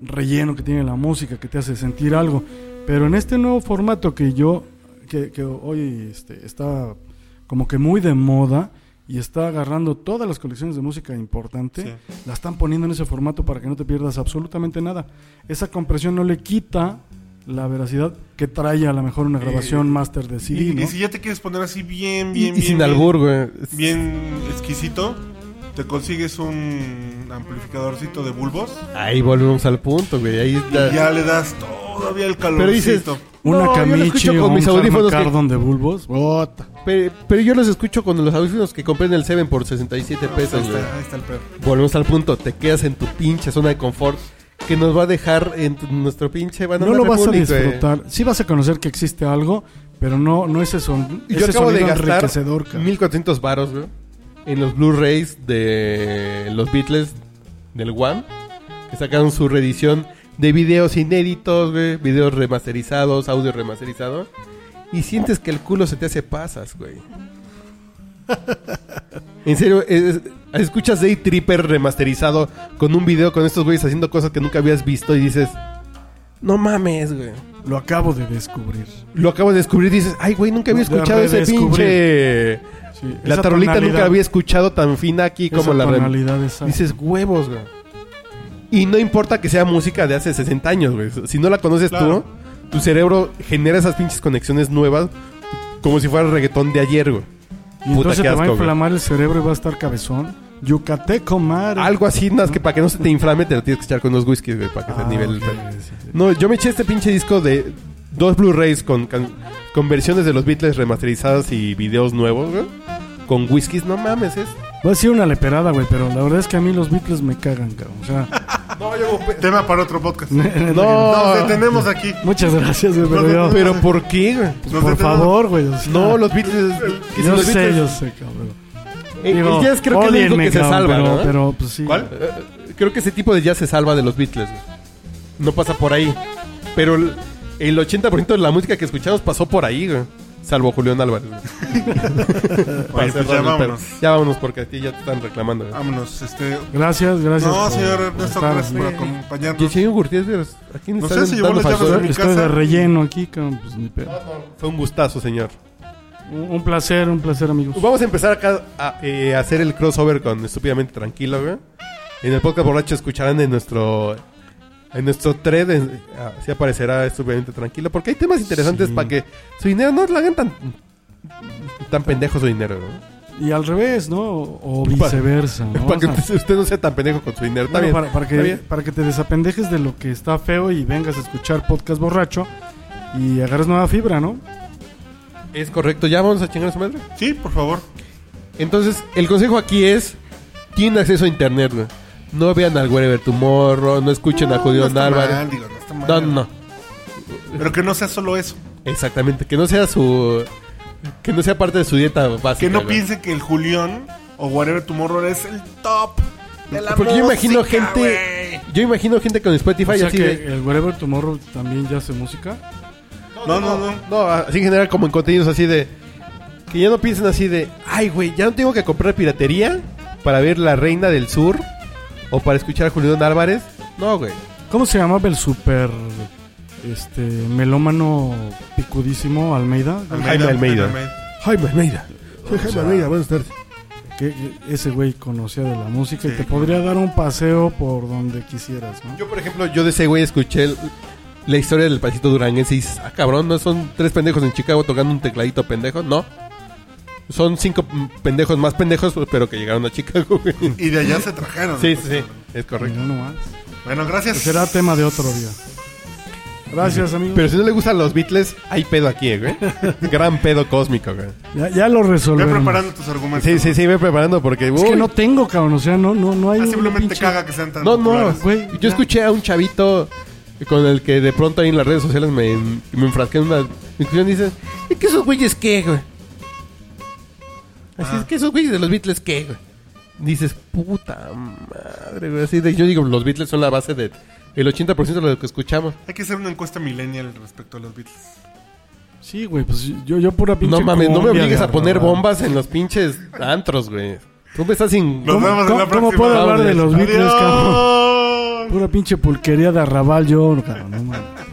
relleno que tiene la música que te hace sentir algo. Pero en este nuevo formato que yo, que, que hoy este, está como que muy de moda y está agarrando todas las colecciones de música importante, Sí. la están poniendo en ese formato para que no te pierdas absolutamente nada. Esa compresión no le quita la veracidad que trae a lo mejor una grabación master de CD, Y, ¿no? y si ya te quieres poner así bien, Y, bien, y bien. sin bien- albur, güey. Bien exquisito. Te consigues un amplificadorcito de bulbos Ahí volvemos al punto, güey. Ahí está. y ya le das todavía el calorcito. Pero dices, Una No, yo lo camichi escucho o con un mis audífonos que- de bulbos. Bota. Pe- Pero, yo los escucho con los audífonos que compré en el 7 por 67 pesos, ahí, güey. está, ahí está el pedo. Volvemos al punto. Te quedas en tu pinche zona de confort que nos va a dejar en tu- nuestro pinche Banana No lo vas a disfrutar. Sí vas a conocer que existe algo, pero no, no ese, son, Y Yo ese acabo de gastar enriquecedor. cabrón. 1400 varos, güey. En los Blu-rays de los Beatles del One. Que sacaron su reedición de videos inéditos, güey. Videos remasterizados, audio remasterizado. Y sientes que el culo se te hace pasas, güey. En serio, es- escuchas Day Tripper remasterizado con un video con estos güeyes haciendo cosas que nunca habías visto y dices, no mames, güey. Lo acabo de descubrir. Lo acabo de descubrir y dices, ay, güey, nunca había escuchado ese pinche... Sí, La esa tarolita tonalidad- nunca había escuchado tan fina aquí esa como la exacta. Dices, huevos, güey. Y no importa que sea música de hace 60 años, güey. Si no la conoces Claro. tú, tu cerebro genera esas pinches conexiones nuevas como si fuera el reggaetón de ayer, güey. Y Puta, entonces qué te va a güey. inflamar el cerebro y va a estar cabezón. Yucateco, madre. Algo así, nada más que para que no se te inflame te lo tienes que echar con unos whiskies, güey, para que se Ah, nivele el sí, sí. No, yo me eché este pinche disco de dos Blu-rays con, can- con versiones de los Beatles remasterizadas y videos nuevos, güey. Con whiskies, no mames, es... Va a ser una leperada, güey, pero la verdad es que a mí los Beatles me cagan, cabrón. O sea, Tema para otro podcast. No, Nos detenemos aquí. muchas gracias, güey, pero No, yo- no, pero ¿por qué, güey? Nos por detenemos- favor, güey. o sea, No, los Beatles... yo los sé, Beatles- yo sé, cabrón. Eh, Digo, el jazz creo que es lo único que se cabrón, salva, pero, ¿no? pero, pues sí. ¿Cuál? Eh, creo que ese tipo de jazz se salva de los Beatles. güey. No pasa por ahí. Pero el, el 80% de la música que escuchamos pasó por ahí, güey. Salvo Julián Álvarez. güey. Para pues cerrar ya el vámonos. Ya vámonos porque a ti ya te están reclamando. güey. Vámonos, este. Gracias, gracias. No, por señor Ernesto, estar gracias por. Y el acompañarnos. señor ¿a quién le No está sé, se llevó dando las llaves de mi Estoy casa. de relleno aquí, cabrón, pues ni pedo. Fue un gustazo, señor. Un placer, un placer, amigos. Vamos a empezar acá a eh, hacer el crossover con Estúpidamente Tranquilo, güey. En el podcast borracho escucharán en nuestro en nuestro thread en- así aparecerá Estúpidamente Tranquilo porque hay temas interesantes Sí. para que su dinero no lo hagan tan tan pendejo su dinero, ¿no? Y al revés, ¿no? O viceversa, ¿no? para que O sea, usted usted no sea tan pendejo con su dinero. Está bueno, bien. para, para está que, bien. para que te desapendejes de lo que está feo y vengas a escuchar podcast borracho y agarres nueva fibra, ¿no? Es correcto. ¿Ya vamos a chingar a su madre? Sí, por favor. Entonces, el consejo aquí es tienen acceso a internet, güey. No vean al Wherever Tomorrow, no escuchen a No Julián está Álvarez. mal, digo, no está mal. No, no, no. Pero que no sea solo eso. Exactamente, que no sea su que no sea parte de su dieta básica. Que no güey. piense que el Julián o Whatever Tomorrow es el top de la Porque yo imagino gente güey. yo imagino gente con Spotify o sea así que de el Wherever Tomorrow también ya hace música. No, no, no. no, así en general como en contenidos así de que ya no piensen así de, ay, güey, ya no tengo que comprar piratería para ver La Reina del Sur o para escuchar a Julián Álvarez. No, güey. ¿Cómo se llamaba el super este melómano picudísimo Almeida? Jaime Almeida. Jaime Almeida. Soy Jaime Almeida, buenas tardes. Que que ese güey conocía de la música y te podría dar un paseo por donde quisieras, ¿no? Yo, por ejemplo, yo de ese güey escuché el- la historia del pasito duranguense y dices, ah, cabrón, ¿no son tres pendejos en Chicago tocando un tecladito pendejo? No. Son cinco pendejos más pendejos, pero que llegaron a Chicago, güey. Y de allá se trajeron. Sí, sí, sí. Es correcto. Bueno, gracias. Será tema de otro día. Gracias, amigos. Pero si no le gustan los Beatles, hay pedo aquí, güey. Gran pedo cósmico, güey. Ya, ya lo Ve resolvemos. preparando tus argumentos. Sí, sí, sí, ve preparando porque... Es uy, que no tengo, cabrón. O sea, no, no, no hay Ah, un simplemente pinche- caga que sean tan No, no, populares. güey. Yo ya. escuché a un chavito con el que de pronto ahí en las redes sociales me, me enfrasqué en una discusión y dice, ¿y que esos güeyes qué, güey? Así es que esos güeyes de los Beatles qué, güey. Dices, puta madre, güey. Así de, yo digo, los Beatles son la base de el 80% de lo que escuchamos. Hay que hacer una encuesta millennial respecto a los Beatles. Sí, güey, pues yo, yo pura pinche. No mames, no me obligues a poner bombas en los pinches antros, güey. Tú me estás sin... Nos ¿Cómo, vemos en cómo- la cómo próxima. puedo hablar de los Beatles, cabrón? Pura pinche pulquería de arrabal yo, cabrón. No mames.